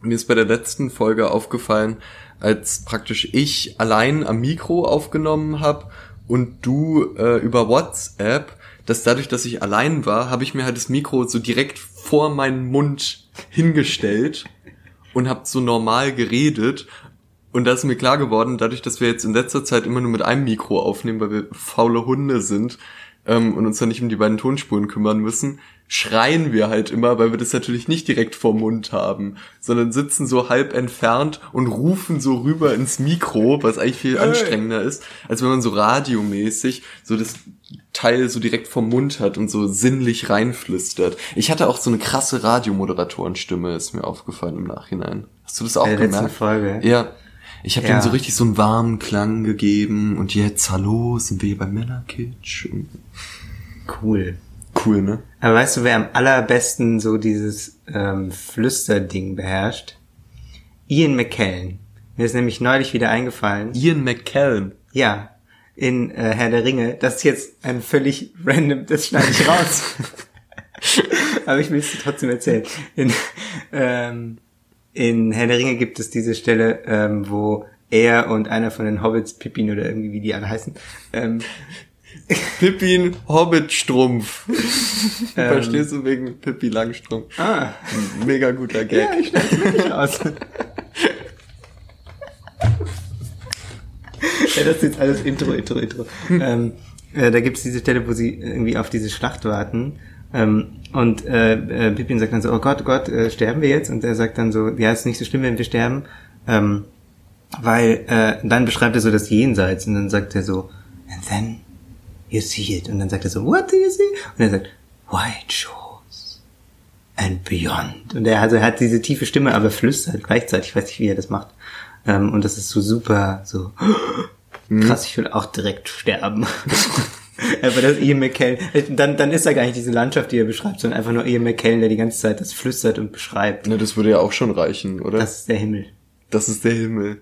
Mir ist bei der letzten Folge aufgefallen, als praktisch ich allein am Mikro aufgenommen habe und du äh, über WhatsApp, dass dadurch, dass ich allein war, habe ich mir halt das Mikro so direkt vor meinen Mund hingestellt und habe so normal geredet. Und da ist mir klar geworden, dadurch, dass wir jetzt in letzter Zeit immer nur mit einem Mikro aufnehmen, weil wir faule Hunde sind ähm, und uns dann nicht um die beiden Tonspuren kümmern müssen, schreien wir halt immer, weil wir das natürlich nicht direkt vorm Mund haben, sondern sitzen so halb entfernt und rufen so rüber ins Mikro, was eigentlich viel anstrengender ist, als wenn man so radiomäßig so das Teil so direkt vom Mund hat und so sinnlich reinflüstert. Ich hatte auch so eine krasse Radiomoderatorenstimme, ist mir aufgefallen im Nachhinein. Hast du das auch letzten gemerkt? Folge. Ja. Ich habe Ja. denen so richtig so einen warmen Klang gegeben und jetzt, hallo, sind wir hier bei Männerkitsch? Cool. Cool, ne? Aber weißt du, wer am allerbesten so dieses ähm, Flüsterding beherrscht? Ian McKellen. Mir ist nämlich neulich wieder eingefallen. Ian McKellen. Ja, in äh, Herr der Ringe. Das ist jetzt ein völlig random, das schneide ich raus. Aber ich will es dir trotzdem erzählen. In, ähm, in Herr der Ringe gibt es diese Stelle, ähm, wo er und einer von den Hobbits, Pippin oder irgendwie wie die alle heißen, ähm, Pippin Hobbitstrumpf. Verstehst du wegen Pippi Langstrumpf? ah, Mega guter Gag. ja, ich schneide es wirklich raus. ja, das ist jetzt alles Intro, Intro, Intro. ähm, äh, da gibt's diese Stelle, wo sie irgendwie auf diese Schlacht warten. Ähm, und äh, äh, Pippin sagt dann so, oh Gott, oh Gott, äh, sterben wir jetzt? Und er sagt dann so, ja, ist nicht so schlimm, wenn wir sterben. Ähm, weil äh, dann beschreibt er so das Jenseits und dann sagt er so, and then you see it. Und dann sagt er so, what do you see? Und er sagt, white shores and beyond. Und er, also er hat diese tiefe Stimme, aber flüstert gleichzeitig. Ich weiß nicht, wie er das macht. Ähm, und das ist so super, so krass, ich will auch direkt sterben. aber das Ian McKellen, dann, dann ist er gar nicht diese Landschaft, die er beschreibt, sondern einfach nur Ian McKellen, der die ganze Zeit das flüstert und beschreibt. Ne, das würde ja auch schon reichen, oder? Das ist der Himmel. das ist der Himmel.